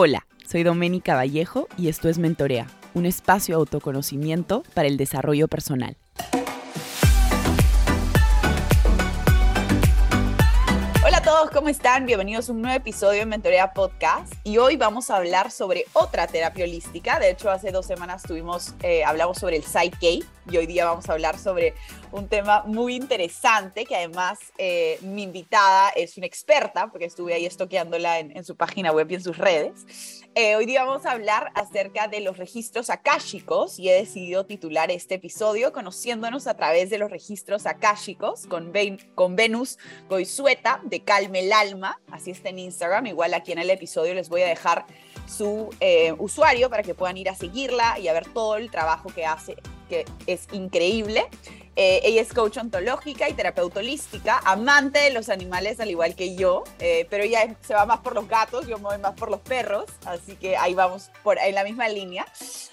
Hola, soy Doménica Vallejo y esto es Mentorea, un espacio de autoconocimiento para el desarrollo personal. Hola a todos, ¿cómo están? Bienvenidos a un nuevo episodio de Mentorea Podcast y hoy vamos a hablar sobre otra terapia holística. De hecho, hace dos semanas tuvimos, eh, hablamos sobre el Psyche y hoy día vamos a hablar sobre un tema muy interesante que además eh, mi invitada es una experta porque estuve ahí estoqueándola en, su página web y en sus redes. Eh, hoy día vamos a hablar acerca de los registros akáshicos y he decidido titular este episodio conociéndonos a través de los registros akáshicos con, con Venus Goizueta de Calme el Alma, así está en Instagram, igual aquí en el episodio les voy a dejar su eh, usuario para que puedan ir a seguirla y a ver todo el trabajo que hace, que es increíble. Eh, ella es coach ontológica y terapeuta holística, amante de los animales al igual que yo, eh, pero ella se va más por los gatos, yo me voy más por los perros, así que ahí vamos por, en la misma línea.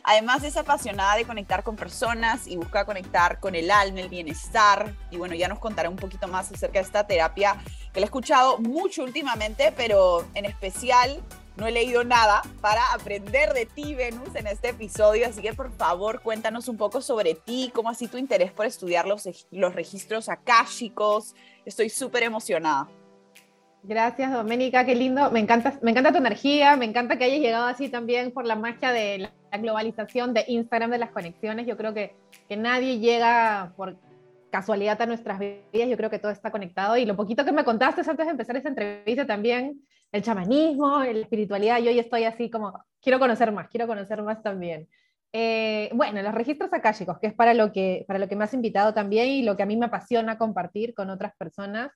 Además es apasionada de conectar con personas y busca conectar con el alma, el bienestar, y bueno, ya nos contará un poquito más acerca de esta terapia que la he escuchado mucho últimamente, pero en especial no he leído nada para aprender de ti, Venus, en este episodio, así que por favor cuéntanos un poco sobre ti, cómo así tu interés por estudiar los, los registros akáshicos. Estoy súper emocionada. Gracias, Doménica, qué lindo. Me encanta, me encanta tu energía, me encanta que hayas llegado así también por la magia de la globalización de Instagram, de las conexiones. Yo creo que, que nadie llega por casualidad a nuestras vidas, yo creo que todo está conectado. Y lo poquito que me contaste antes de empezar esta entrevista también, el chamanismo, la espiritualidad, yo hoy estoy así como, quiero conocer más, quiero conocer más también. Eh, bueno, los registros akáshicos, que es para lo que, para lo que me has invitado también y lo que a mí me apasiona compartir con otras personas,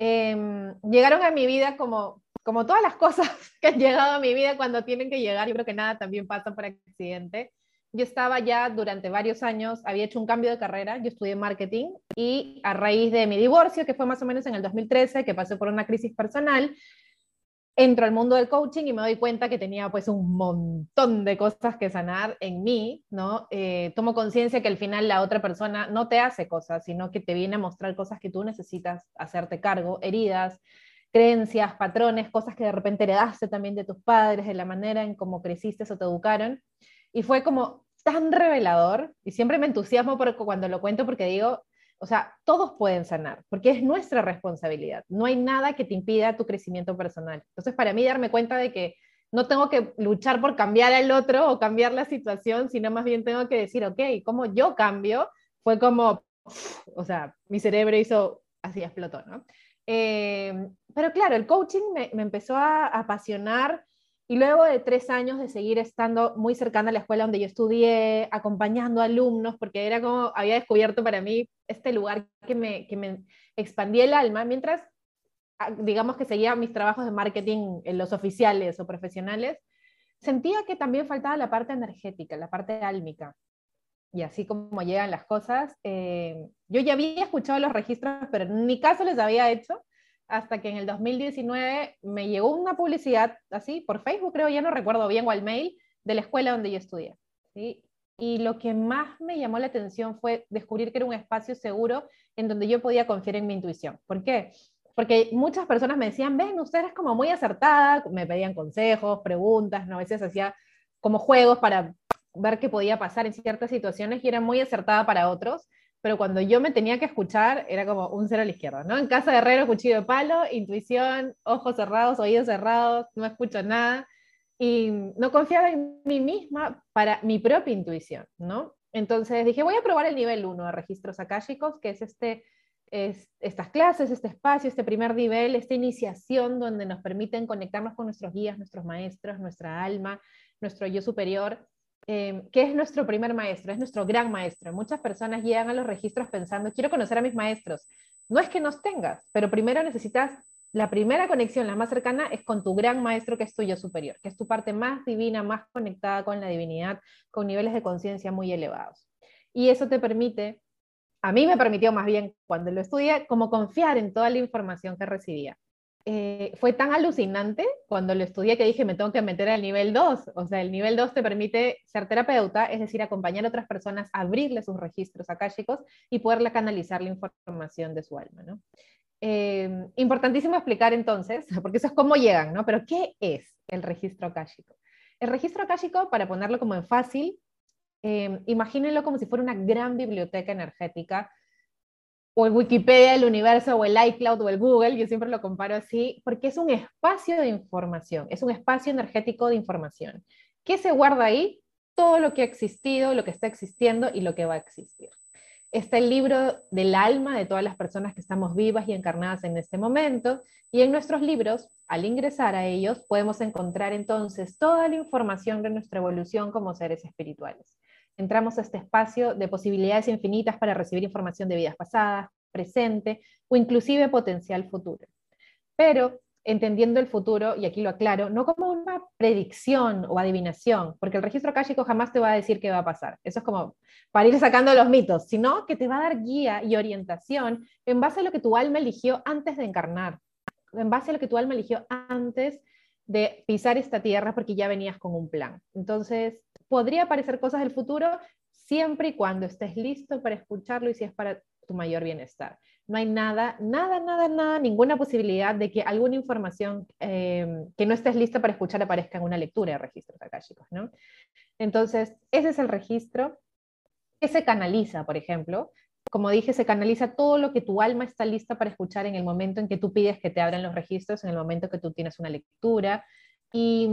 em, llegaron a mi vida como, como todas las cosas que han llegado a mi vida cuando tienen que llegar, yo creo que nada también pasa por accidente. Yo estaba ya durante varios años, había hecho un cambio de carrera, yo estudié marketing y a raíz de mi divorcio, que fue más o menos en el 2013, que pasé por una crisis personal, entro al mundo del coaching y me doy cuenta que tenía pues un montón de cosas que sanar en mí, ¿no? Eh, tomo conciencia que al final la otra persona no te hace cosas, sino que te viene a mostrar cosas que tú necesitas hacerte cargo, heridas, creencias, patrones, cosas que de repente heredaste también de tus padres, de la manera en cómo creciste o te educaron. Y fue como tan revelador, y siempre me entusiasmo por, cuando lo cuento porque digo, o sea, todos pueden sanar, porque es nuestra responsabilidad. No hay nada que te impida tu crecimiento personal. Entonces, para mí darme cuenta de que no tengo que luchar por cambiar al otro o cambiar la situación, sino más bien tengo que decir, ok, ¿cómo yo cambio? Fue como, o sea, mi cerebro hizo, así explotó, ¿no? Eh, pero claro, el coaching me, me empezó a apasionar y luego de tres años de seguir estando muy cercana a la escuela donde yo estudié, acompañando alumnos, porque era como, había descubierto para mí este lugar que me, que me expandía el alma, mientras, ah, digamos que seguía mis trabajos de marketing en los oficiales o profesionales, sentía que también faltaba la parte energética, la parte álmica. Y así como llegan las cosas, eh, yo ya había escuchado los registros, pero en mi caso les había hecho hasta que en el 2019 me llegó una publicidad así, por Facebook creo, ya no recuerdo bien, o al mail, de la escuela donde yo estudié. Y lo que más me llamó la atención fue descubrir que era un espacio seguro en donde yo podía confiar en mi intuición. ¿Por qué? Porque muchas personas me decían, ven, usted es como muy acertada, me pedían consejos, preguntas, ¿no? a veces hacía como juegos para ver qué podía pasar en ciertas situaciones y era muy acertada para otros pero cuando yo me tenía que escuchar era como un cero a la izquierda, ¿no? En casa de herrero, cuchillo de palo, intuición, ojos cerrados, oídos cerrados, no escucho nada y no confiaba en mí misma para mi propia intuición, ¿no? Entonces dije, voy a probar el nivel 1 de registros akáshicos, que es, este, es estas clases, este espacio, este primer nivel, esta iniciación donde nos permiten conectarnos con nuestros guías, nuestros maestros, nuestra alma, nuestro yo superior eh, que es nuestro primer maestro, es nuestro gran maestro. Muchas personas llegan a los registros pensando, quiero conocer a mis maestros. No es que nos tengas, pero primero necesitas, la primera conexión, la más cercana, es con tu gran maestro que es tuyo superior, que es tu parte más divina, más conectada con la divinidad, con niveles de conciencia muy elevados. Y eso te permite, a mí me permitió más bien cuando lo estudié, como confiar en toda la información que recibía. Eh, fue tan alucinante cuando lo estudié que dije, me tengo que meter al nivel 2. O sea, el nivel 2 te permite ser terapeuta, es decir, acompañar a otras personas, abrirle sus registros akáshicos y poderle canalizar la información de su alma. ¿no? Eh, importantísimo explicar entonces, porque eso es cómo llegan, ¿no? Pero ¿qué es el registro akáshico? El registro akáshico, para ponerlo como en fácil, eh, imagínenlo como si fuera una gran biblioteca energética, o el Wikipedia, el universo, o el iCloud, o el Google, yo siempre lo comparo así, porque es un espacio de información, es un espacio energético de información. ¿Qué se guarda ahí? Todo lo que ha existido, lo que está existiendo y lo que va a existir está el libro del alma de todas las personas que estamos vivas y encarnadas en este momento. Y en nuestros libros, al ingresar a ellos, podemos encontrar entonces toda la información de nuestra evolución como seres espirituales. Entramos a este espacio de posibilidades infinitas para recibir información de vidas pasadas, presente o inclusive potencial futuro. Pero entendiendo el futuro, y aquí lo aclaro, no como una predicción o adivinación, porque el registro akáshico jamás te va a decir qué va a pasar. Eso es como para ir sacando los mitos, sino que te va a dar guía y orientación en base a lo que tu alma eligió antes de encarnar, en base a lo que tu alma eligió antes de pisar esta tierra porque ya venías con un plan. Entonces, podría aparecer cosas del futuro siempre y cuando estés listo para escucharlo y si es para tu mayor bienestar no hay nada, nada, nada, nada, ninguna posibilidad de que alguna información eh, que no estés lista para escuchar aparezca en una lectura de registros akáshicos, ¿no? Entonces, ese es el registro que se canaliza, por ejemplo. Como dije, se canaliza todo lo que tu alma está lista para escuchar en el momento en que tú pides que te abran los registros, en el momento que tú tienes una lectura. Y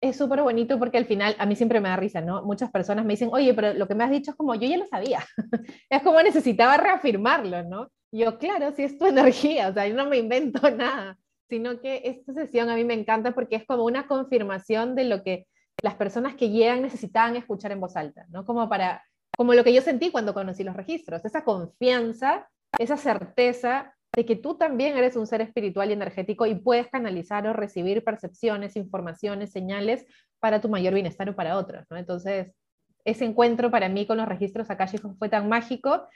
es súper bonito porque al final a mí siempre me da risa, ¿no? Muchas personas me dicen, oye, pero lo que me has dicho es como yo ya lo sabía. es como necesitaba reafirmarlo, ¿no? Yo, claro, si es tu energía, o sea, yo no me invento nada, sino que esta sesión a mí me encanta porque es como una confirmación de lo que las personas que llegan necesitaban escuchar en voz alta, ¿no? Como para, como lo que yo sentí cuando conocí los registros, esa confianza, esa certeza de que tú también eres un ser espiritual y energético y puedes canalizar o recibir percepciones, informaciones, señales para tu mayor bienestar o para otros, ¿no? Entonces, ese encuentro para mí con los registros akashicos fue tan mágico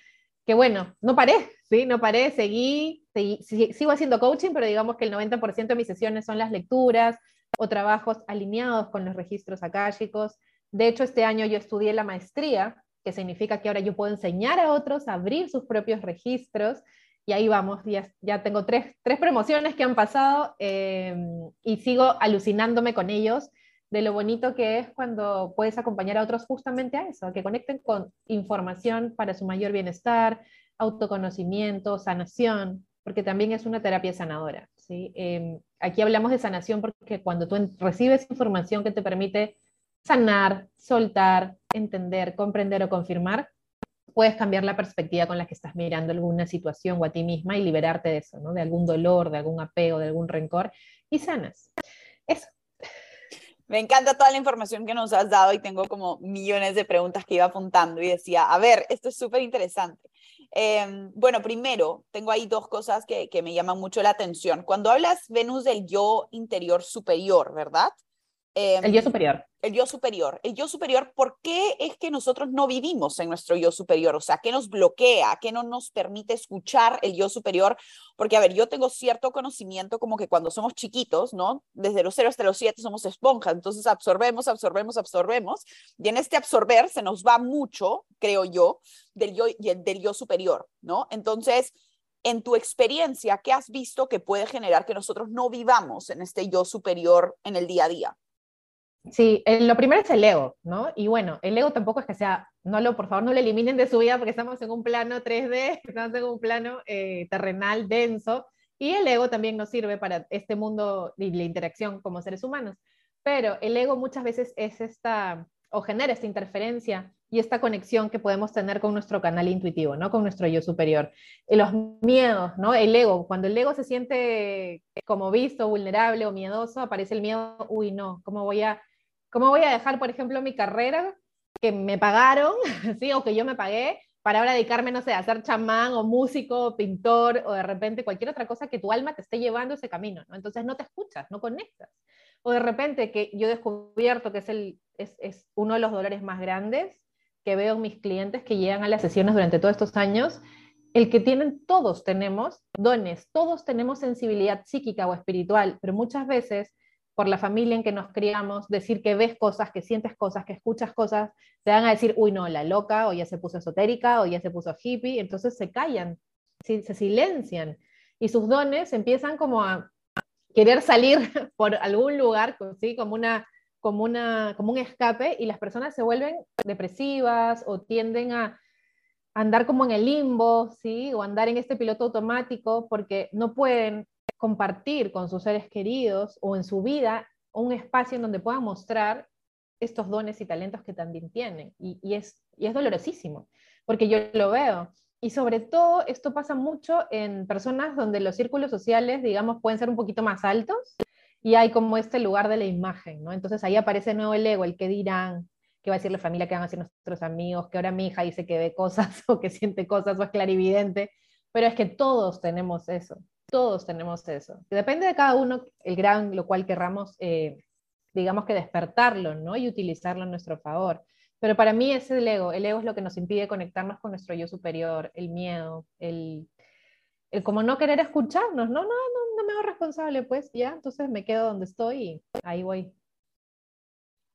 que bueno, no paré, ¿sí? No paré, seguí, sigo haciendo coaching, pero digamos que el 90% de mis sesiones son las lecturas o trabajos alineados con los registros akáshicos. De hecho, este año yo estudié la maestría, que significa que ahora yo puedo enseñar a otros a abrir sus propios registros y ahí vamos, ya, ya tengo tres, tres, promociones que han pasado eh, y sigo alucinándome con ellos de lo bonito que es cuando puedes acompañar a otros justamente a eso, a que conecten con información para su mayor bienestar, autoconocimiento, sanación, porque también es una terapia sanadora. ¿sí? Em, aquí hablamos de sanación porque cuando tú recibes información que te permite sanar, soltar, entender, comprender o confirmar, puedes cambiar la perspectiva con la que estás mirando alguna situación o a ti misma y liberarte de eso, ¿no? de algún dolor, de algún apego, de algún rencor, y sanas. Eso. Me encanta toda la información que nos has dado y tengo como millones de preguntas que iba apuntando y decía, a ver, esto es súper interesante. Em, bueno, primero, tengo ahí dos cosas que, que me llaman mucho la atención. Cuando hablas, Venus, del yo interior superior, ¿verdad? El yo em, superior. El yo superior. El yo superior, ¿por qué es que nosotros no vivimos en nuestro yo superior? O sea, ¿qué nos bloquea? ¿Qué no nos permite escuchar el yo superior? Porque, a ver, yo tengo cierto conocimiento como que cuando somos chiquitos, ¿no? Desde los 0 hasta los 7 somos esponjas, entonces absorbemos, absorbemos, absorbemos. Y en este absorber se nos va mucho, creo yo, del yo, del yo superior, ¿no? Entonces, en tu experiencia, ¿qué has visto que puede generar que nosotros no vivamos en este yo superior en el día a día? Sí, lo primero es el ego, ¿no? Y bueno, el ego tampoco es que sea, no lo, por favor, no lo eliminen de su vida porque estamos en un plano 3D, estamos en un plano eh, terrenal denso, y el ego también nos sirve para este mundo y la interacción como seres humanos. Pero el ego muchas veces es esta, o genera esta interferencia y esta conexión que podemos tener con nuestro canal intuitivo, ¿no? Con nuestro yo superior. Y los miedos, ¿no? El ego, cuando el ego se siente como visto, vulnerable o miedoso, aparece el miedo, uy, no, ¿cómo voy a ¿Cómo voy a dejar, por ejemplo, mi carrera que me pagaron, ¿sí? o que yo me pagué, para ahora dedicarme, no sé, a ser chamán o músico, o pintor, o de repente cualquier otra cosa que tu alma te esté llevando ese camino, ¿no? Entonces no te escuchas, no conectas. O de repente que yo he descubierto que es, el, es, es uno de los dolores más grandes que veo en mis clientes que llegan a las sesiones durante todos estos años, el que tienen, todos tenemos dones, todos tenemos sensibilidad psíquica o espiritual, pero muchas veces por la familia en que nos criamos, decir que ves cosas, que sientes cosas, que escuchas cosas, te van a decir, uy, no, la loca, o ya se puso esotérica, o ya se puso hippie, entonces se callan, se silencian. y sus dones empiezan como a querer salir por algún lugar, ¿sí? como, una, como, una, como un escape, y las personas se vuelven depresivas o tienden a andar como en el limbo, ¿sí? o andar en este piloto automático porque no pueden compartir con sus seres queridos o en su vida un espacio en donde puedan mostrar estos dones y talentos que también tienen. Y, es, y es dolorosísimo, porque yo lo veo. Y sobre todo esto pasa mucho en personas donde los círculos sociales, digamos, pueden ser un poquito más altos y hay como este lugar de la imagen, ¿no? Entonces ahí aparece nuevo el ego, el que dirán, qué va a decir la familia, qué van a decir nuestros amigos, que ahora mi hija dice que ve cosas o que siente cosas o es clarividente, pero es que todos tenemos eso, todos tenemos eso. Depende de cada uno el gran, lo cual querramos, eh, digamos que despertarlo, ¿no? Y utilizarlo a nuestro favor. Pero para mí es el ego. El ego es lo que nos impide conectarnos con nuestro yo superior, el miedo, el, el como no querer escucharnos. No, no, no, no me hago responsable, pues ya, entonces me quedo donde estoy y ahí voy.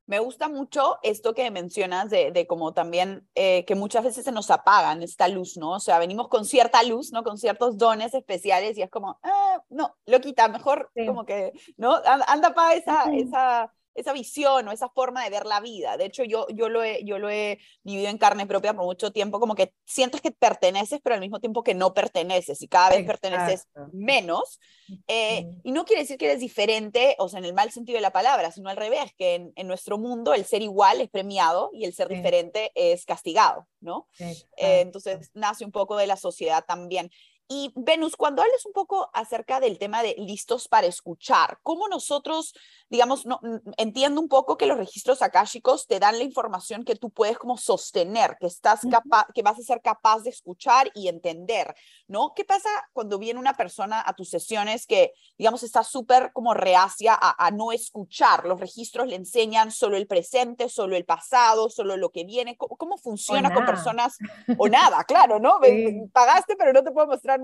Me gusta mucho esto que mencionas de, de como también eh, que muchas veces se nos apagan esta luz, ¿no? O sea, venimos con cierta luz, ¿no? Con ciertos dones especiales y es como, ah, no, lo quita, mejor como que, ¿no? Anda para esa, esa esa visión o esa forma de ver la vida. De hecho, yo, yo, lo he, yo lo he vivido en carne propia por mucho tiempo, como que sientes que perteneces, pero al mismo tiempo que no perteneces y cada vez perteneces menos. Eh, y no quiere decir que eres diferente, o sea, en el mal sentido de la palabra, sino al revés, que en, en nuestro mundo el ser igual es premiado y el ser diferente es castigado, ¿no? Eh, entonces nace un poco de la sociedad también. Y Venus, cuando hables un poco acerca del tema de listos para escuchar, ¿cómo nosotros, digamos, no, entiendo un poco que los registros akáshicos te dan la información que tú puedes como sostener, que estás capaz, que vas a ser capaz de escuchar y entender, ¿no? ¿Qué pasa cuando viene una persona a tus sesiones que, digamos, está súper como reacia a, no escuchar? Los registros le enseñan solo el presente, solo el pasado, solo lo que viene. ¿Cómo, funciona con personas? O nada, claro, ¿no? Pagaste, pero no te puedo mostrar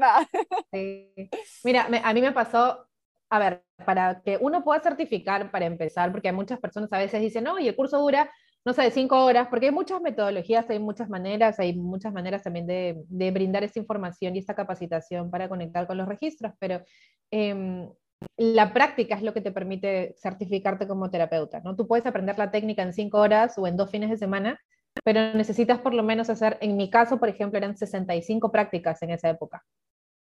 Mira, a mí me pasó, a ver, para que uno pueda certificar, para empezar, porque muchas personas a veces dicen, no, y el curso dura, no sé, cinco horas, porque hay muchas metodologías, hay muchas maneras, hay muchas maneras también de, de brindar esta información y esta capacitación para conectar con los registros, pero em, la práctica es lo que te permite certificarte como terapeuta, ¿no? Tú puedes aprender la técnica en cinco horas o en dos fines de semana, pero necesitas por lo menos hacer, en mi caso, por ejemplo, eran 65 prácticas en esa época.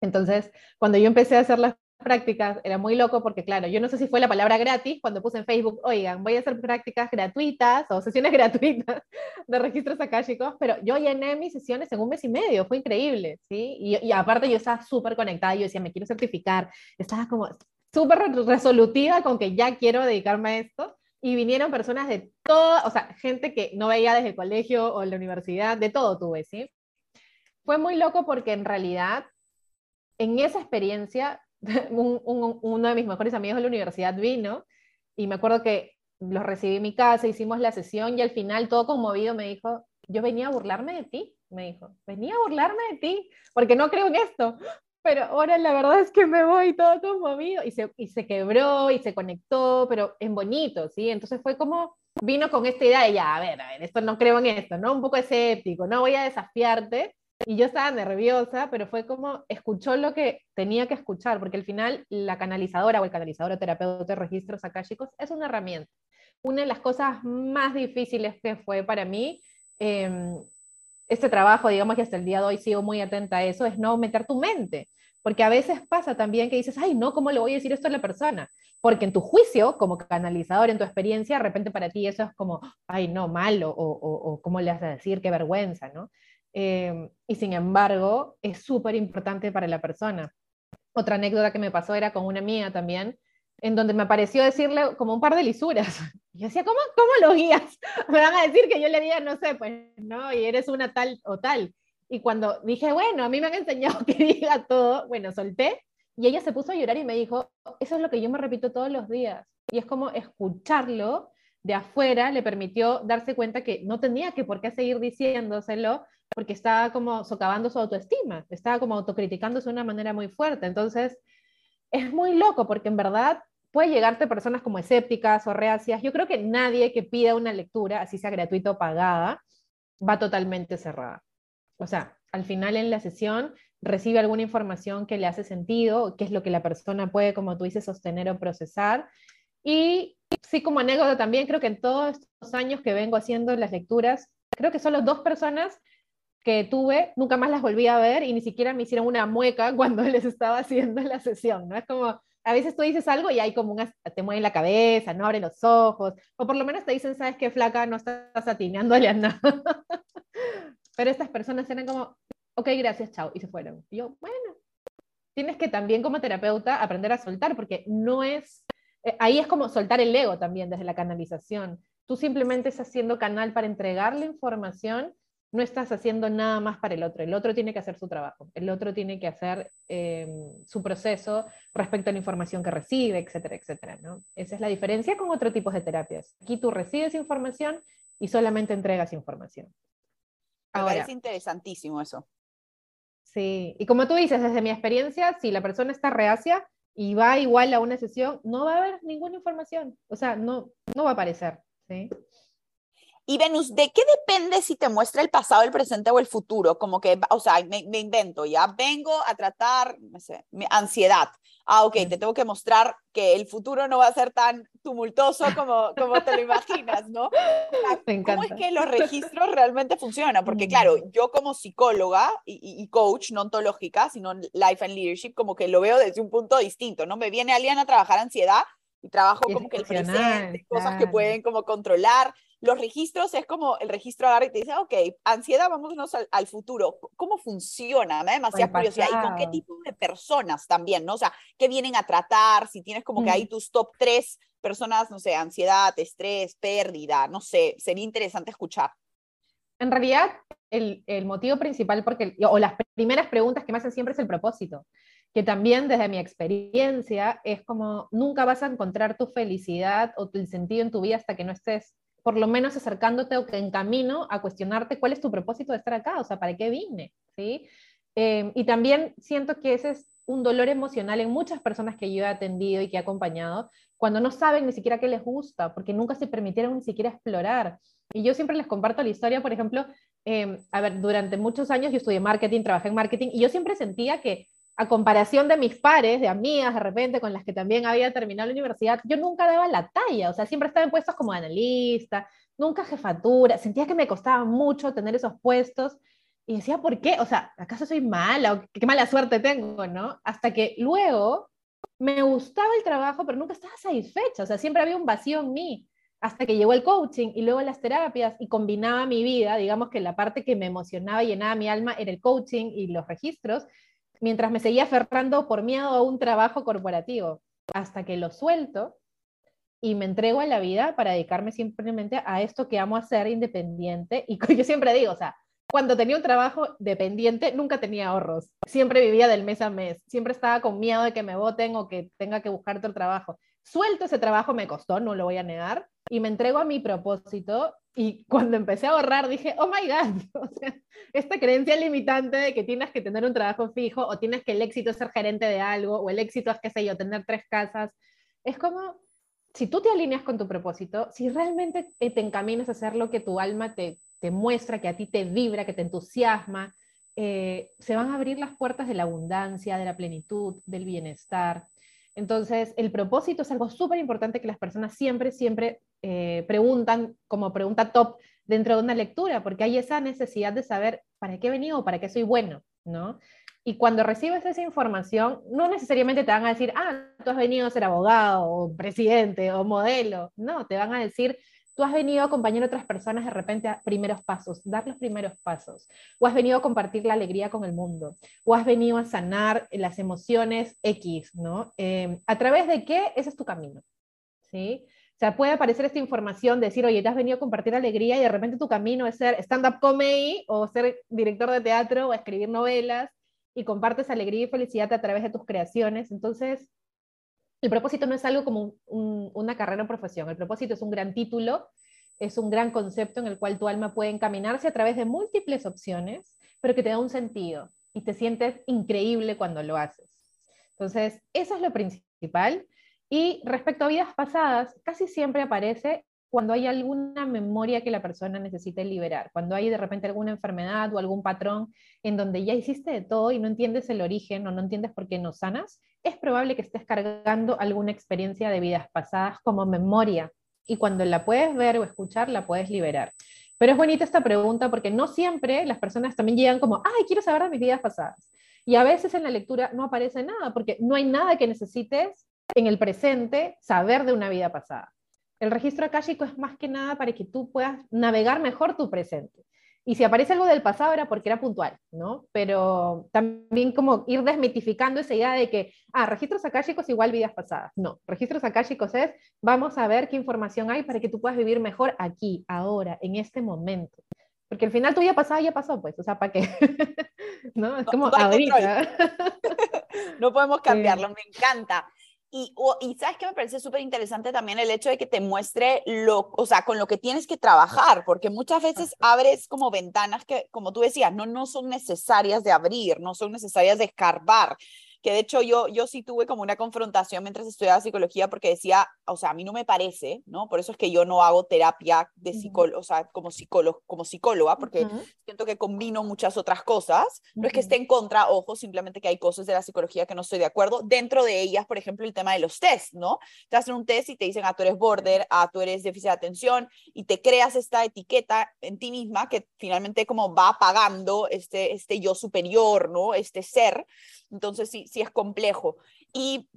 Entonces, cuando yo empecé a hacer las prácticas, era muy loco porque, claro, yo no sé si fue la palabra gratis cuando puse en Facebook, oigan, voy a hacer prácticas gratuitas o sesiones gratuitas de registros akáshicos, pero yo llené mis sesiones en un mes y medio, fue increíble, ¿sí? Y, y aparte yo estaba súper conectada, yo decía, me quiero certificar, estaba como súper resolutiva con que ya quiero dedicarme a esto, y vinieron personas de todo, o sea, gente que no veía desde el colegio o la universidad, de todo tuve, ¿sí? Fue muy loco porque en realidad en esa experiencia, uno de mis mejores amigos de la universidad vino y me acuerdo que los recibí en mi casa, hicimos la sesión y al final todo conmovido me dijo, yo venía a burlarme de ti, me dijo, venía a burlarme de ti, porque no creo en esto, pero ahora la verdad es que me voy todo conmovido y se, y se quebró y se conectó, pero en bonito, ¿sí? Entonces fue como, vino con esta idea de ya, a ver, a ver, esto no creo en esto, ¿no? Un poco escéptico, no voy a desafiarte, y yo estaba nerviosa, pero fue como escuchó lo que tenía que escuchar, porque al final la canalizadora o el canalizador o terapeuta de registros chicos es una herramienta. Una de las cosas más difíciles que fue para mí, eh, este trabajo, digamos que hasta el día de hoy sigo muy atenta a eso, es no meter tu mente. Porque a veces pasa también que dices, ay, no, ¿cómo le voy a decir esto a la persona? Porque en tu juicio, como canalizador, en tu experiencia, de repente para ti eso es como, ay, no, malo, o, o, o cómo le vas a decir, qué vergüenza, ¿no? Em, y sin embargo, es súper importante para la persona. Otra anécdota que me pasó era con una amiga también, en donde me pareció decirle como un par de lisuras. Yo decía, ¿cómo, cómo lo guías? Me van a decir que yo le diga, no sé, pues, no, y eres una tal o tal. Y cuando dije, bueno, a mí me han enseñado que diga todo, bueno, solté, y ella se puso a llorar y me dijo, eso es lo que yo me repito todos los días. Y es como escucharlo de afuera le permitió darse cuenta que no tenía que por qué seguir diciéndoselo, porque estaba como socavando su autoestima, estaba como autocriticándose de una manera muy fuerte. Entonces, es muy loco porque en verdad puede llegarte personas como escépticas o reacias. Yo creo que nadie que pida una lectura, así sea gratuita o pagada, va totalmente cerrada. O sea, al final en la sesión recibe alguna información que le hace sentido, qué es lo que la persona puede, como tú dices, sostener o procesar. Y sí, como anécdota también, creo que en todos estos años que vengo haciendo las lecturas, creo que solo dos personas que tuve, nunca más las volví a ver y ni siquiera me hicieron una mueca cuando les estaba haciendo la sesión, ¿no? Es como, a veces tú dices algo y hay como una, te mueven la cabeza, no abren los ojos, o por lo menos te dicen, sabes qué, flaca, no estás atineándole a nada. Pero estas personas eran como, ok, gracias, chao, y se fueron. Y yo, bueno, tienes que también como terapeuta aprender a soltar, porque no es, eh, ahí es como soltar el ego también desde la canalización. Tú simplemente estás haciendo canal para entregar la información no estás haciendo nada más para el otro. El otro tiene que hacer su trabajo, el otro tiene que hacer em, su proceso respecto a la información que recibe, etcétera, etcétera. ¿no? Esa es la diferencia con otro tipo de terapias. Aquí tú recibes información y solamente entregas información. Me parece interesantísimo eso. Sí, y como tú dices, desde mi experiencia, si la persona está reacia y va igual a una sesión, no va a haber ninguna información. O sea, no, no va a aparecer. ¿sí? Y Venus, ¿de qué depende si te muestra el pasado, el presente o el futuro? Como que, o sea, me, invento, ya vengo a tratar, no sé, mi ansiedad. Ah, ok, te tengo que mostrar que el futuro no va a ser tan tumultuoso como, como te lo imaginas, ¿no? ¿Cómo es que los registros realmente funcionan? Porque claro, yo como psicóloga y, y, coach, no ontológica, sino life and leadership, como que lo veo desde un punto distinto, ¿no? Me viene alguien a trabajar ansiedad y trabajo como que el presente, cosas que pueden como controlar los registros es como el registro agarra y te dice, ok, ansiedad, vámonos al, futuro. ¿Cómo funciona? Me da demasiada curiosidad. ¿Y con qué tipo de personas también, no? O sea, ¿qué vienen a tratar? Si tienes como que ahí tus top tres personas, no sé, ansiedad, estrés, pérdida, no sé, sería interesante escuchar. En realidad, el, el motivo principal, porque, o las primeras preguntas que me hacen siempre es el propósito que también desde mi experiencia es como nunca vas a encontrar tu felicidad o tu sentido en tu vida hasta que no estés por lo menos acercándote o en camino a cuestionarte cuál es tu propósito de estar acá, o sea, ¿para qué vine? ¿Sí? Eh, y también siento que ese es un dolor emocional en muchas personas que yo he atendido y que he acompañado, cuando no saben ni siquiera qué les gusta, porque nunca se permitieron ni siquiera explorar. Y yo siempre les comparto la historia, por ejemplo, eh, a ver, durante muchos años yo estudié marketing, trabajé en marketing, y yo siempre sentía que a comparación de mis pares, de amigas de repente con las que también había terminado la universidad, yo nunca daba la talla, o sea, siempre estaba en puestos como analista, nunca jefatura, sentía que me costaba mucho tener esos puestos y decía, ¿por qué? O sea, ¿acaso soy mala o qué mala suerte tengo, no? Hasta que luego me gustaba el trabajo, pero nunca estaba satisfecha, o sea, siempre había un vacío en mí, hasta que llegó el coaching y luego las terapias y combinaba mi vida, digamos que la parte que me emocionaba y llenaba mi alma era el coaching y los registros, mientras me seguía aferrando por miedo a un trabajo corporativo, hasta que lo suelto y me entrego a la vida para dedicarme simplemente a esto que amo hacer independiente. Y yo siempre digo, o sea, cuando tenía un trabajo dependiente, nunca tenía ahorros. Siempre vivía del mes a mes. Siempre estaba con miedo de que me voten o que tenga que buscar otro trabajo. Suelto ese trabajo, me costó, no lo voy a negar, y me entrego a mi propósito y cuando empecé a ahorrar dije, oh my God, esta creencia limitante de que tienes que tener un trabajo fijo o tienes que el éxito ser gerente de algo o el éxito es, qué sé yo, tener tres casas, es como, si tú te alineas con tu propósito, si realmente te encaminas a hacer lo que tu alma te, te muestra, que a ti te vibra, que te entusiasma, eh, se van a abrir las puertas de la abundancia, de la plenitud, del bienestar. Entonces, el propósito es algo súper importante que las personas siempre, siempre eh, preguntan como pregunta top dentro de una lectura, porque hay esa necesidad de saber para qué he venido, para qué soy bueno, ¿no? Y cuando recibes esa información, no necesariamente te van a decir, ah, tú has venido a ser abogado, o presidente, o modelo. No, te van a decir, Tú has venido a acompañar a otras personas de repente a primeros pasos, dar los primeros pasos, o has venido a compartir la alegría con el mundo, o has venido a sanar las emociones X, ¿no? Em, ¿A través de qué? Ese es tu camino, ¿sí? O sea, puede aparecer esta información, decir, oye, te has venido a compartir alegría y de repente tu camino es ser stand-up comedy o ser director de teatro o escribir novelas y compartes alegría y felicidad a través de tus creaciones. Entonces, el propósito no es algo como una carrera o profesión, el propósito es un gran título, es un gran concepto en el cual tu alma puede encaminarse a través de múltiples opciones, pero que te da un sentido y te sientes increíble cuando lo haces. Entonces, eso es lo principal. Y respecto a vidas pasadas, casi siempre aparece cuando hay alguna memoria que la persona necesite liberar, cuando hay de repente alguna enfermedad o algún patrón en donde ya hiciste de todo y no entiendes el origen o no entiendes por qué no sanas, es probable que estés cargando alguna experiencia de vidas pasadas como memoria y cuando la puedes ver o escuchar, la puedes liberar. Pero es bonita esta pregunta porque no siempre las personas también llegan como, ay, quiero saber de mis vidas pasadas. Y a veces en la lectura no aparece nada porque no hay nada que necesites en el presente saber de una vida pasada. El registro akáshico es más que nada para que tú puedas navegar mejor tu presente. Y si aparece algo del pasado era porque era puntual, ¿no? Pero también como ir desmitificando esa idea de que, ah, registros akáshicos igual vidas pasadas. No, registros akáshicos es, vamos a ver qué información hay para que tú puedas vivir mejor aquí, ahora, en este momento. Porque al final tu vida pasada ya pasó, pues, o sea, ¿para qué? ¿No? Es como ahorita. no podemos cambiarlo, me encanta. Y, y sabes que me parece súper interesante también el hecho de que te muestre lo, o sea, con lo que tienes que trabajar, porque muchas veces abres como ventanas que, como tú decías, no, no son necesarias de abrir, no son necesarias de escarbar que de hecho yo, yo sí tuve como una confrontación mientras estudiaba psicología porque decía, o sea, a mí no me parece, ¿no? Por eso es que yo no hago terapia de psicólogo, o sea, como, psicólogo, como psicóloga, porque siento que combino muchas otras cosas. No es que esté en contra, ojo, simplemente que hay cosas de la psicología que no estoy de acuerdo. Dentro de ellas, por ejemplo, el tema de los test, ¿no? Te hacen un test y te dicen, ah, tú eres border, ah, tú eres déficit de atención, y te creas esta etiqueta en ti misma que finalmente como va apagando este, este yo superior, ¿no? Este ser. Entonces sí, sí es complejo. Y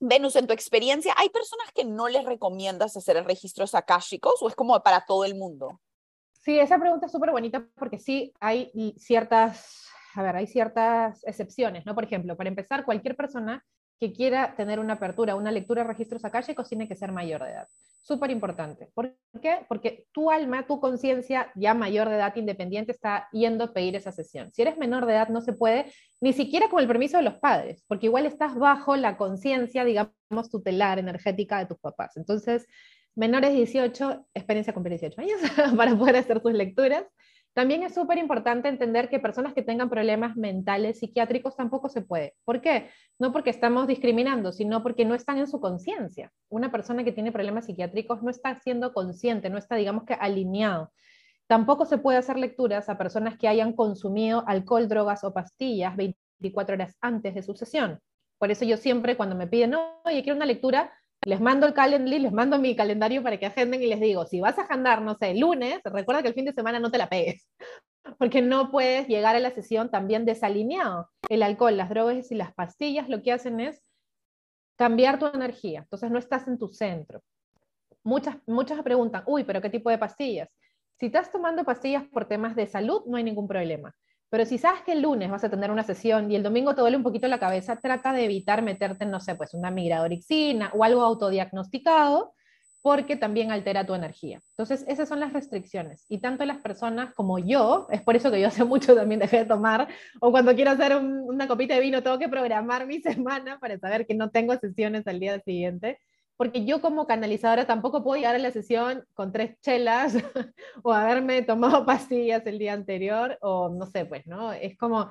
Venus, en tu experiencia, ¿hay personas que no les recomiendas hacer registros akáshicos o es como para todo el mundo? Sí, esa pregunta es súper bonita porque sí hay ciertas, a ver, hay ciertas excepciones, ¿no? Por ejemplo, para empezar, cualquier persona que quiera tener una apertura, una lectura de registros akáshicos tiene que ser mayor de edad. Súper importante. ¿Por qué? Porque tu alma, tu conciencia ya mayor de edad independiente está yendo a pedir esa sesión. Si eres menor de edad no se puede, ni siquiera con el permiso de los padres, porque igual estás bajo la conciencia, digamos, tutelar energética de tus papás. Entonces, menores de 18, experiencia con 18 años para poder hacer tus lecturas. También es súper importante entender que personas que tengan problemas mentales, psiquiátricos, tampoco se puede. ¿Por qué? No porque estamos discriminando, sino porque no están en su conciencia. Una persona que tiene problemas psiquiátricos no está siendo consciente, no está, digamos que, alineado. Tampoco se puede hacer lecturas a personas que hayan consumido alcohol, drogas o pastillas 24 horas antes de su sesión. Por eso yo siempre cuando me piden, oye, quiero una lectura, les mando el calendario, les mando mi calendario para que agenden y les digo, si vas a agendar, no sé, el lunes, recuerda que el fin de semana no te la pegues, porque no puedes llegar a la sesión también desalineado. El alcohol, las drogas y las pastillas lo que hacen es cambiar tu energía, entonces no estás en tu centro. Muchas, muchas preguntan, uy, pero ¿qué tipo de pastillas? Si estás tomando pastillas por temas de salud, no hay ningún problema. Pero si sabes que el lunes vas a tener una sesión y el domingo te duele un poquito la cabeza, trata de evitar meterte en, no sé, pues una migradorixina o algo autodiagnosticado, porque también altera tu energía. Entonces, esas son las restricciones. Y tanto las personas como yo, es por eso que yo hace mucho también dejé de tomar, o cuando quiero hacer una copita de vino, tengo que programar mi semana para saber que no tengo sesiones al día siguiente porque yo como canalizadora tampoco puedo llegar a la sesión con tres chelas o haberme tomado pastillas el día anterior o no sé, pues, ¿no? Es como,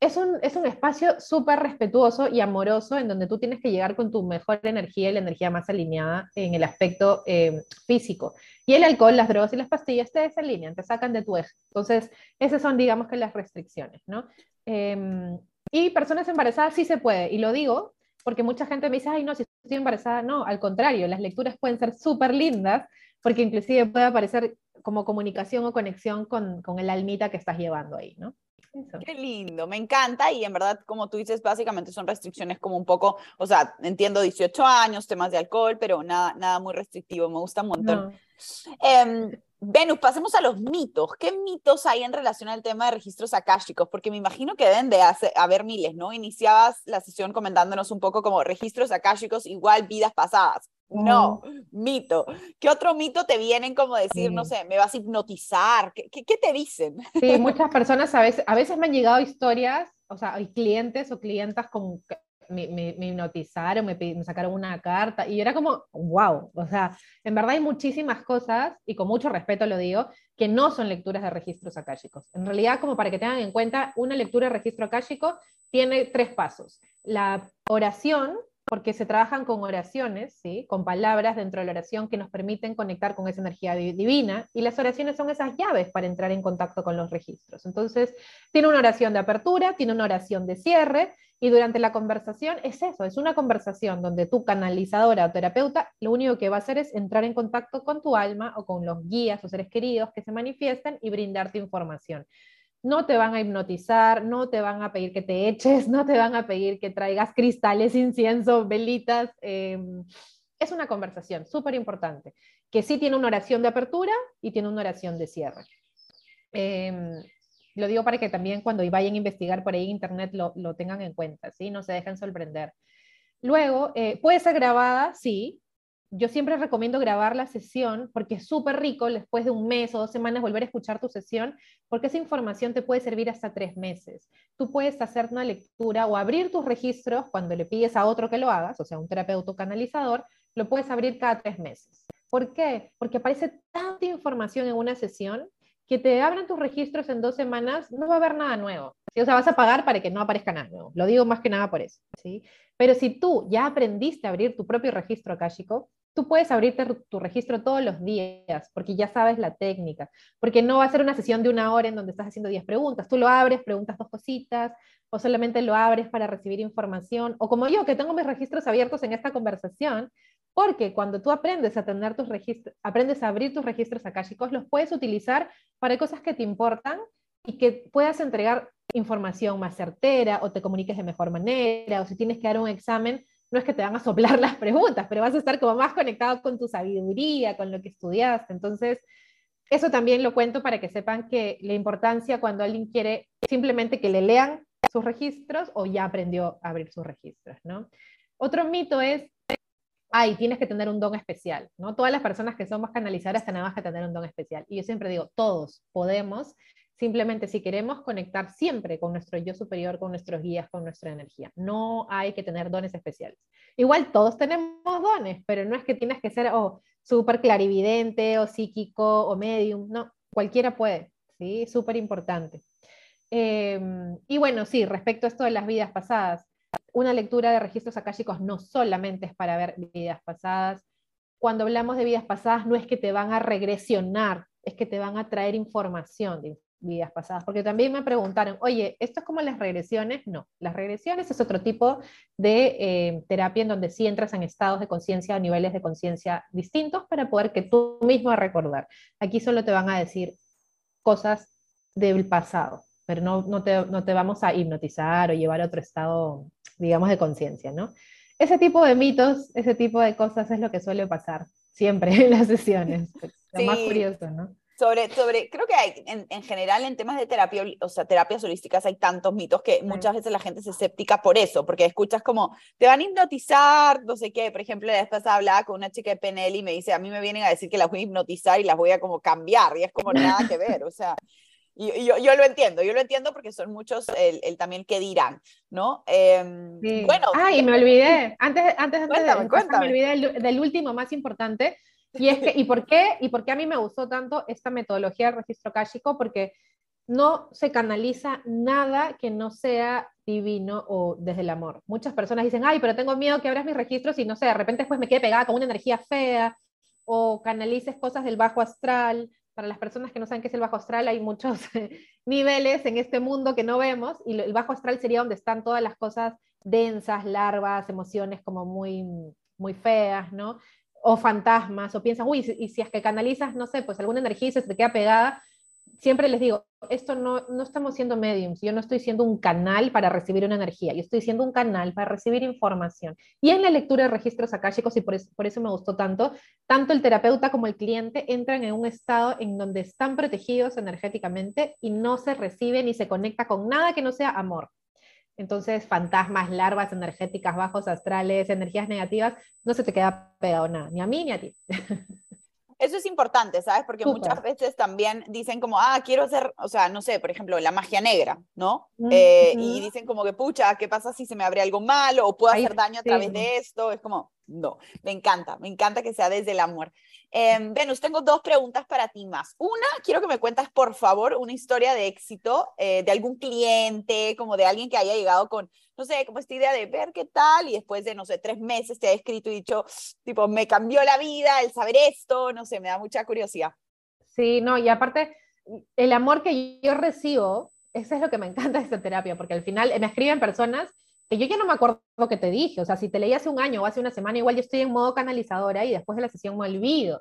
es un, es un espacio súper respetuoso y amoroso en donde tú tienes que llegar con tu mejor energía y la energía más alineada en el aspecto eh, físico. Y el alcohol, las drogas y las pastillas te desalinean, te sacan de tu eje. Entonces, esas son, digamos que las restricciones, ¿no? Em, y personas embarazadas sí se puede, y lo digo porque mucha gente me dice, ay, no, si estoy embarazada, no, al contrario, las lecturas pueden ser súper lindas, porque inclusive puede aparecer como comunicación o conexión con, con el almita que estás llevando ahí, ¿no? Qué lindo, me encanta y en verdad, como tú dices, básicamente son restricciones como un poco, o sea, entiendo 18 años, temas de alcohol, pero nada, nada muy restrictivo, me gusta un montón. Em, Venus, pasemos a los mitos. ¿Qué mitos hay en relación al tema de registros akáshicos? Porque me imagino que deben de haber miles, ¿no? Iniciabas la sesión comentándonos un poco como registros akáshicos igual vidas pasadas. No, mito. ¿Qué otro mito te vienen como decir, no sé, me vas a hipnotizar? ¿Qué, qué, te dicen? Sí, muchas personas a veces, a veces me han llegado historias, o sea, hay clientes o clientas con me, me, hipnotizaron, me, sacaron una carta y era como, wow, o sea, en verdad hay muchísimas cosas, y con mucho respeto lo digo, que no son lecturas de registros akáshicos. En realidad, como para que tengan en cuenta, una lectura de registro akáshico tiene tres pasos. La oración, porque se trabajan con oraciones, ¿sí? con palabras dentro de la oración que nos permiten conectar con esa energía divina, y las oraciones son esas llaves para entrar en contacto con los registros. Entonces, tiene una oración de apertura, tiene una oración de cierre, y durante la conversación es eso, es una conversación donde tu canalizadora o terapeuta lo único que va a hacer es entrar en contacto con tu alma o con los guías o seres queridos que se manifiestan y brindarte información no te van a hipnotizar, no te van a pedir que te eches, no te van a pedir que traigas cristales, incienso, velitas. Em, es una conversación súper importante, que sí tiene una oración de apertura y tiene una oración de cierre. Em, lo digo para que también cuando vayan a investigar por ahí en internet lo, tengan en cuenta, ¿sí? No se dejen sorprender. Luego, eh, puede ser grabada, sí, yo siempre recomiendo grabar la sesión porque es súper rico después de un mes o dos semanas volver a escuchar tu sesión porque esa información te puede servir hasta tres meses. Tú puedes hacer una lectura o abrir tus registros cuando le pides a otro que lo hagas, o sea, un terapeuta canalizador, lo puedes abrir cada tres meses. ¿Por qué? Porque aparece tanta información en una sesión que te abran tus registros en dos semanas, no va a haber nada nuevo. O sea, vas a pagar para que no aparezca nada nuevo. Lo digo más que nada por eso. ¿sí? Pero si tú ya aprendiste a abrir tu propio registro akáshico, tú puedes abrirte tu registro todos los días, porque ya sabes la técnica, porque no va a ser una sesión de una hora en donde estás haciendo 10 preguntas. Tú lo abres, preguntas dos cositas, o solamente lo abres para recibir información, o como yo, que tengo mis registros abiertos en esta conversación, porque cuando tú aprendes a tener tus aprendes a abrir tus registros akáshicos, los puedes utilizar para cosas que te importan y que puedas entregar información más certera o te comuniques de mejor manera, o si tienes que dar un examen, no es que te van a soplar las preguntas, pero vas a estar como más conectado con tu sabiduría, con lo que estudiaste. Entonces, eso también lo cuento para que sepan que la importancia cuando alguien quiere simplemente que le lean sus registros o ya aprendió a abrir sus registros, ¿no? Otro mito es, ay, tienes que tener un don especial, ¿no? Todas las personas que somos canalizadoras tenemos que tener un don especial. Y yo siempre digo, todos podemos, Simplemente si queremos conectar siempre con nuestro yo superior, con nuestros guías, con nuestra energía. No hay que tener dones especiales. Igual todos tenemos dones, pero no es que tienes que ser oh, súper clarividente o psíquico o medium. No, cualquiera puede. ¿sí? Súper importante. Em, y bueno, sí, respecto a esto de las vidas pasadas, una lectura de registros akáshicos no solamente es para ver vidas pasadas. Cuando hablamos de vidas pasadas, no es que te van a regresionar, es que te van a traer información, vidas pasadas, porque también me preguntaron, oye, ¿esto es como las regresiones? No, las regresiones es otro tipo de eh, terapia en donde sí entras en estados de conciencia o niveles de conciencia distintos para poder que tú mismo recordar. Aquí solo te van a decir cosas del pasado, pero no, no, te, no te vamos a hipnotizar o llevar a otro estado, digamos, de conciencia, ¿no? Ese tipo de mitos, ese tipo de cosas es lo que suele pasar siempre en las sesiones. Lo más curioso, ¿no? Sobre, sobre, creo que hay, en, en, general en temas de terapia, o sea, terapias holísticas hay tantos mitos que muchas veces la gente se escéptica por eso, porque escuchas como, te van a hipnotizar, no sé qué, por ejemplo, la vez pasada hablaba con una chica de PNL y me dice, a mí me vienen a decir que las voy a hipnotizar y las voy a como cambiar, y es como nada que ver, o sea, y, yo, yo, lo entiendo, yo lo entiendo porque son muchos el, el también que dirán, ¿no? Eh, Bueno. Ah, y me olvidé, antes, antes, antes de, cuéntame. me olvidé del, del último más importante, y, es que, ¿y, por qué, ¿Y por qué a mí me gustó tanto esta metodología del registro káshico? Porque no se canaliza nada que no sea divino o desde el amor. Muchas personas dicen, ay, pero tengo miedo que abras mis registros y no sé, de repente después me quede pegada con una energía fea o canalices cosas del bajo astral. Para las personas que no saben qué es el bajo astral, hay muchos niveles en este mundo que no vemos y el bajo astral sería donde están todas las cosas densas, larvas, emociones como muy, muy feas, ¿no? o fantasmas, o piensas, uy, y si es que canalizas, no sé, pues alguna energía y se te queda pegada, siempre les digo, esto no, no estamos siendo mediums, yo no estoy siendo un canal para recibir una energía, yo estoy siendo un canal para recibir información. Y en la lectura de registros akáshicos, y por eso, por eso me gustó tanto, tanto el terapeuta como el cliente entran en un estado en donde están protegidos energéticamente y no se recibe ni se conecta con nada que no sea amor. Entonces, fantasmas, larvas energéticas, bajos astrales, energías negativas, no se te queda pegado nada, ni a mí ni a ti. Eso es importante, ¿sabes? Porque muchas veces también dicen como, ah, quiero hacer, o sea, no sé, por ejemplo, la magia negra, ¿no? Eh, y dicen como que, pucha, ¿qué pasa si se me abre algo malo o puedo hacer daño a través de esto? Es como, no. Me encanta, me encanta que sea desde el amor. Eh, Venus, tengo dos preguntas para ti más. Una, quiero que me cuentas, por favor, una historia de éxito eh, de algún cliente, como de alguien que haya llegado con, no sé, como esta idea de ver qué tal y después de, no sé, tres meses te ha escrito y dicho, tipo, me cambió la vida el saber esto, no sé, me da mucha curiosidad. Sí, no, y aparte, el amor que yo recibo, eso es lo que me encanta de esta terapia, porque al final me escriben personas que yo ya no me acuerdo que te dije, o sea, si te leí hace un año o hace una semana, igual yo estoy en modo canalizadora y después de la sesión me olvido.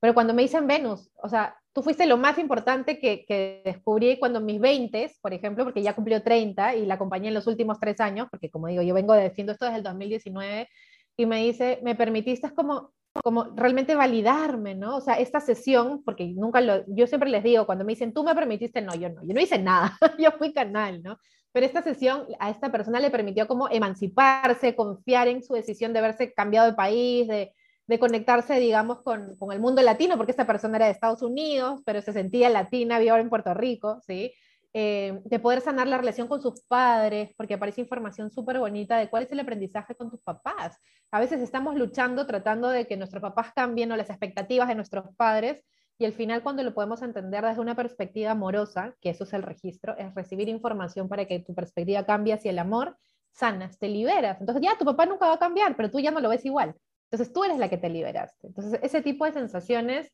Pero cuando me dicen Venus, o sea, tú fuiste lo más importante que, que descubrí cuando mis 20, por ejemplo, porque ya cumplió 30 y la acompañé en los últimos tres años, porque como digo, yo vengo diciendo esto desde el 2019, y me dice, me permitiste como, como realmente validarme, ¿no? O sea, esta sesión, porque nunca lo, yo siempre les digo, cuando me dicen, tú me permitiste, no, yo no, yo no hice nada, yo fui canal, ¿no? Pero esta sesión a esta persona le permitió como emanciparse, confiar en su decisión de haberse cambiado de país, de, de conectarse, digamos, con, con, el mundo latino, porque esta persona era de Estados Unidos, pero se sentía latina, vivía ahora en Puerto Rico, ¿sí? Eh, de poder sanar la relación con sus padres, porque aparece información súper bonita de cuál es el aprendizaje con tus papás. A veces estamos luchando, tratando de que nuestros papás cambien o las expectativas de nuestros padres, y al final cuando lo podemos entender desde una perspectiva amorosa, que eso es el registro, es recibir información para que tu perspectiva cambie hacia el amor, sanas, te liberas. Entonces ya tu papá nunca va a cambiar, pero tú ya no lo ves igual. Entonces tú eres la que te liberaste. Entonces ese tipo de sensaciones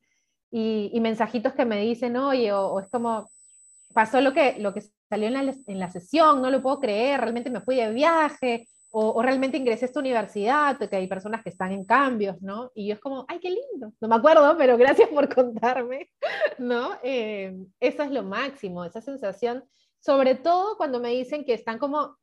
y, y mensajitos que me dicen, oye, o, o, es como, pasó lo que, lo que salió en la, en la sesión, no lo puedo creer, realmente me fui de viaje, o, o, realmente ingresé a esta universidad, que hay personas que están en cambios, ¿no? Y yo es como, ay, qué lindo, no me acuerdo, pero gracias por contarme, ¿no? Eh, eso es lo máximo, esa sensación, sobre todo cuando me dicen que están como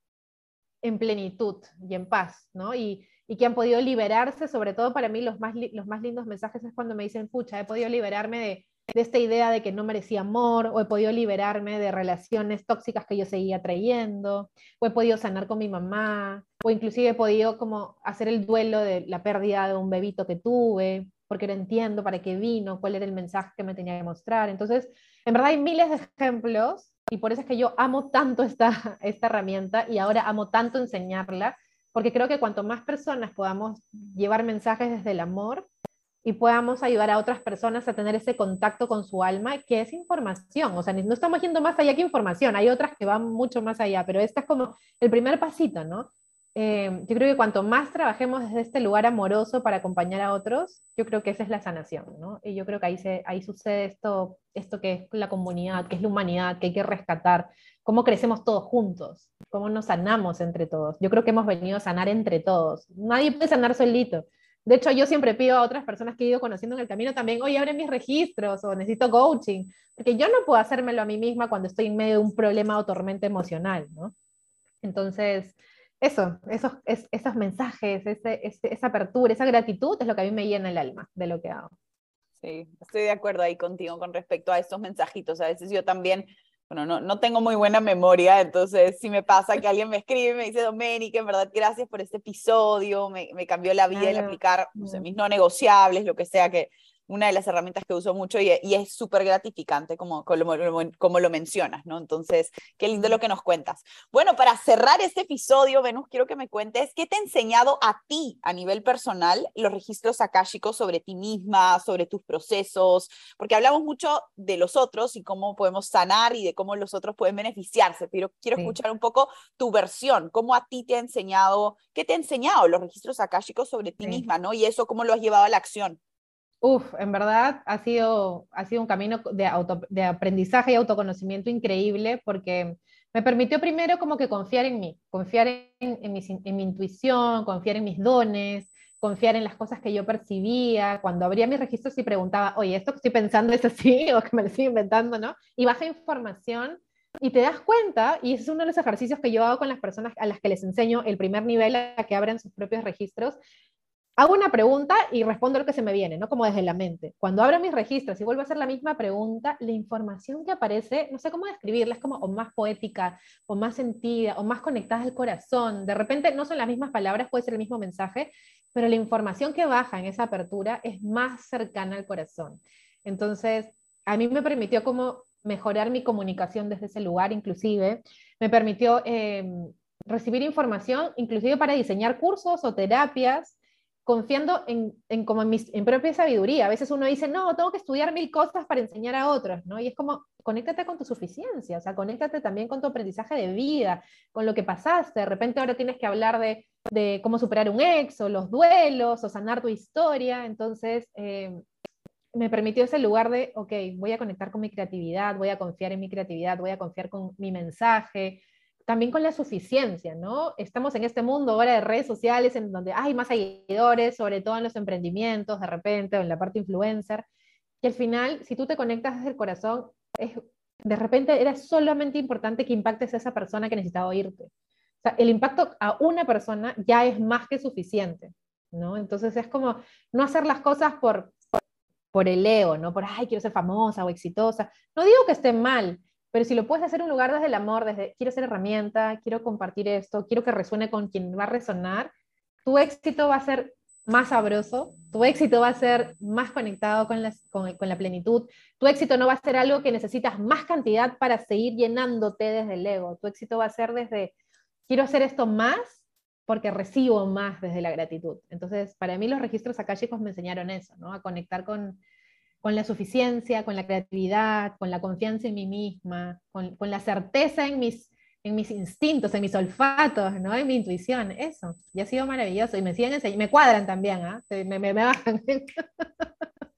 en plenitud y en paz, ¿no? Y, y que han podido liberarse, sobre todo para mí los más, los más lindos mensajes es cuando me dicen, pucha, he podido liberarme de, de esta idea de que no merecía amor, o he podido liberarme de relaciones tóxicas que yo seguía trayendo, o he podido sanar con mi mamá, o inclusive he podido como hacer el duelo de la pérdida de un bebito que tuve, porque no entiendo para qué vino, cuál era el mensaje que me tenía que mostrar. Entonces, en verdad hay miles de ejemplos y por eso es que yo amo tanto esta, esta herramienta y ahora amo tanto enseñarla, porque creo que cuanto más personas podamos llevar mensajes desde el amor, y podamos ayudar a otras personas a tener ese contacto con su alma, que es información. O sea, no estamos yendo más allá que información, hay otras que van mucho más allá, pero esta es como el primer pasito, ¿no? Eh, yo creo que cuanto más trabajemos desde este lugar amoroso para acompañar a otros, yo creo que esa es la sanación, ¿no? Y yo creo que ahí, se, ahí sucede esto, esto que es la comunidad, que es la humanidad, que hay que rescatar, cómo crecemos todos juntos, cómo nos sanamos entre todos. Yo creo que hemos venido a sanar entre todos. Nadie puede sanar solito. De hecho, yo siempre pido a otras personas que he ido conociendo en el camino también, oye, abre mis registros o necesito coaching, porque yo no puedo hacérmelo a mí misma cuando estoy en medio de un problema o tormenta emocional, ¿no? Entonces, eso, esos, es, esos mensajes, ese, ese, esa apertura, esa gratitud es lo que a mí me llena el alma de lo que hago. Sí, estoy de acuerdo ahí contigo con respecto a estos mensajitos. A veces yo también bueno, no, no tengo muy buena memoria, entonces si me pasa que alguien me escribe y me dice, Doménica, en verdad, gracias por este episodio, me, me cambió la vida claro. el aplicar no sé, mis no negociables, lo que sea que, una de las herramientas que uso mucho y, y es súper gratificante como, como, como, lo mencionas, ¿no? Entonces, qué lindo lo que nos cuentas. Bueno, para cerrar este episodio, Venus, quiero que me cuentes qué te ha enseñado a ti a nivel personal los registros akáshicos sobre ti misma, sobre tus procesos, porque hablamos mucho de los otros y cómo podemos sanar y de cómo los otros pueden beneficiarse, pero quiero sí. escuchar un poco tu versión, cómo a ti te ha enseñado, qué te ha enseñado los registros akáshicos sobre ti sí. misma, ¿no? Y eso, cómo lo has llevado a la acción. Uf, en verdad ha sido, ha sido un camino de, auto, de aprendizaje y autoconocimiento increíble porque me permitió primero como que confiar en mí, confiar en, mi, intuición, confiar en mis dones, confiar en las cosas que yo percibía. Cuando abría mis registros y preguntaba, oye, ¿esto que estoy pensando es así o que me lo estoy inventando, no? Y baja información y te das cuenta, y ese es uno de los ejercicios que yo hago con las personas a las que les enseño el primer nivel a que abran sus propios registros, hago una pregunta y respondo lo que se me viene, ¿no? Como desde la mente. Cuando abro mis registros y vuelvo a hacer la misma pregunta, la información que aparece, no sé cómo describirla, es como o más poética, o más sentida, o más conectada al corazón. De repente no son las mismas palabras, puede ser el mismo mensaje, pero la información que baja en esa apertura es más cercana al corazón. Entonces, a mí me permitió como mejorar mi comunicación desde ese lugar, inclusive, me permitió eh, recibir información, inclusive para diseñar cursos o terapias confiando en, en como en propia sabiduría. A veces uno dice, no, tengo que estudiar mil cosas para enseñar a otros, ¿no? Y es como, conéctate con tu suficiencia, o sea, conéctate también con tu aprendizaje de vida, con lo que pasaste. De repente ahora tienes que hablar de, de cómo superar un ex, o los duelos, o sanar tu historia. Entonces, eh, me permitió ese lugar de, ok, voy a conectar con mi creatividad, voy a confiar en mi creatividad, voy a confiar con mi mensaje, también con la suficiencia, ¿no? Estamos en este mundo ahora de redes sociales en donde hay más seguidores, sobre todo en los emprendimientos, de repente, o en la parte influencer, y al final, si tú te conectas desde el corazón, es, de repente era solamente importante que impactes a esa persona que necesitaba oírte. O sea, el impacto a una persona ya es más que suficiente, ¿no? Entonces es como no hacer las cosas por, por, el ego, ¿no? Por, ay, quiero ser famosa o exitosa. No digo que esté mal, pero si lo puedes hacer un lugar desde el amor, desde quiero ser herramienta, quiero compartir esto, quiero que resuene con quien va a resonar, tu éxito va a ser más sabroso, tu éxito va a ser más conectado con, con, con, la plenitud, tu éxito no va a ser algo que necesitas más cantidad para seguir llenándote desde el ego, tu éxito va a ser desde quiero hacer esto más porque recibo más desde la gratitud. Entonces, para mí los registros chicos me enseñaron eso, ¿no? A conectar con, con la suficiencia, con la creatividad, con la confianza en mí misma, con, con, la certeza en mis, en mis instintos, en mis olfatos, ¿no? en mi intuición, eso. Y ha sido maravilloso. Y me siguen me cuadran también, me, me, me bajan.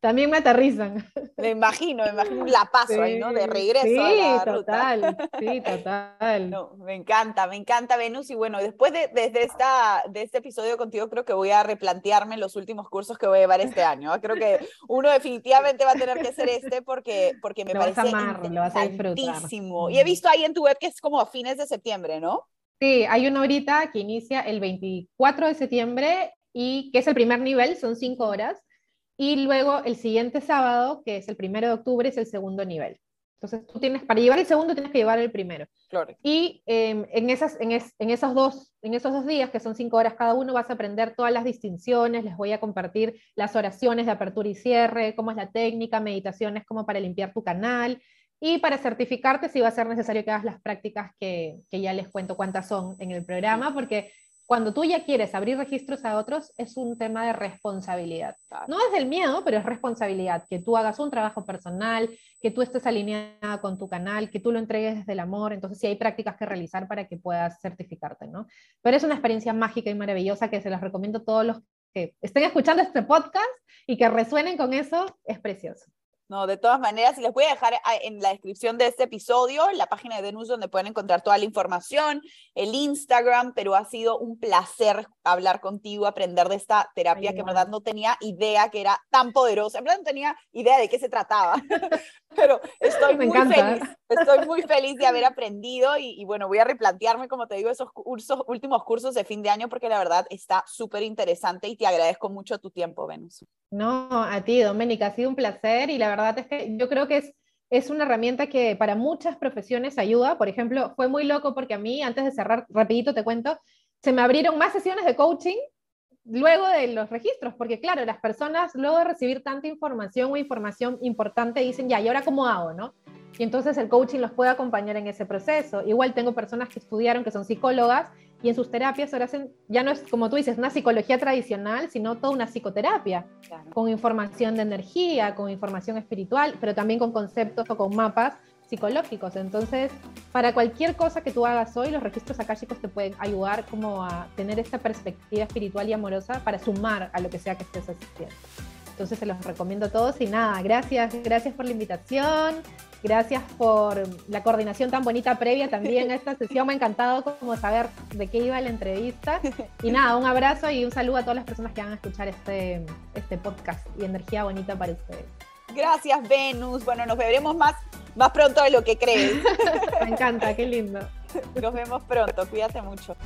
También me aterrizan. Me imagino, me imagino un lapazo ahí, ¿no? De regreso. Sí, a la total, ruta. sí, total. No, me encanta, me encanta Venus. Y bueno, después de, de, esta, de este episodio contigo, creo que voy a replantearme los últimos cursos que voy a llevar este año. Creo que uno definitivamente va a tener que ser este porque, porque me lo parece vas a amar, lo vas a disfrutar. interesantísimo. Y he visto ahí en tu web que es como a fines de septiembre, ¿no? Sí, hay una ahorita que inicia el 24 de septiembre y que es el primer nivel, son cinco horas. Y luego el siguiente sábado, que es el primero de octubre, es el segundo nivel. Entonces tú tienes, para llevar el segundo tienes que llevar el primero. Claro. Y eh, en, esas, en, es, en, esos dos, en esos dos días, que son cinco horas cada uno, vas a aprender todas las distinciones, les voy a compartir las oraciones de apertura y cierre, cómo es la técnica, meditaciones como para limpiar tu canal. Y para certificarte, sí va a ser necesario que hagas las prácticas que, que ya les cuento cuántas son en el programa, porque cuando tú ya quieres abrir registros a otros, es un tema de responsabilidad. No es del miedo, pero es responsabilidad, que tú hagas un trabajo personal, que tú estés alineada con tu canal, que tú lo entregues desde el amor, entonces sí hay prácticas que realizar para que puedas certificarte, ¿no? Pero es una experiencia mágica y maravillosa que se las recomiendo a todos los que estén escuchando este podcast y que resuenen con eso, es precioso. No, de todas maneras, les voy a dejar en la descripción de este episodio la página de Venus donde pueden encontrar toda la información, el Instagram, pero ha sido un placer hablar contigo, aprender de esta terapia Ay, que en verdad no tenía idea que era tan poderosa, en verdad no tenía idea de qué se trataba, pero estoy Me muy encanta. feliz, estoy muy feliz de haber aprendido y, y, bueno, voy a replantearme, como te digo, esos cursos, últimos cursos de fin de año porque la verdad está súper interesante y te agradezco mucho tu tiempo, Venus. No, a ti, Doménica, ha sido un placer y la verdad es que yo creo que es, es una herramienta que para muchas profesiones ayuda. Por ejemplo, fue muy loco porque a mí, antes de cerrar, rapidito te cuento, se me abrieron más sesiones de coaching luego de los registros, porque claro, las personas luego de recibir tanta información o información importante dicen, ya, ¿y ahora cómo hago? ¿no? Y entonces el coaching los puede acompañar en ese proceso. Igual tengo personas que estudiaron, que son psicólogas, y en sus terapias ahora hacen, ya no es como tú dices, una psicología tradicional, sino toda una psicoterapia, claro. con información de energía, con información espiritual, pero también con conceptos o con mapas psicológicos. Entonces, para cualquier cosa que tú hagas hoy, los registros akáshicos te pueden ayudar como a tener esta perspectiva espiritual y amorosa para sumar a lo que sea que estés haciendo. Entonces se los recomiendo a todos y nada, gracias, gracias por la invitación, gracias por la coordinación tan bonita previa también a esta sesión, me ha encantado como saber de qué iba la entrevista y nada, un abrazo y un saludo a todas las personas que van a escuchar este, este podcast y energía bonita para ustedes. Gracias Venus, bueno, nos veremos más, más pronto de lo que crees. me encanta, qué lindo. Nos vemos pronto, cuídate mucho.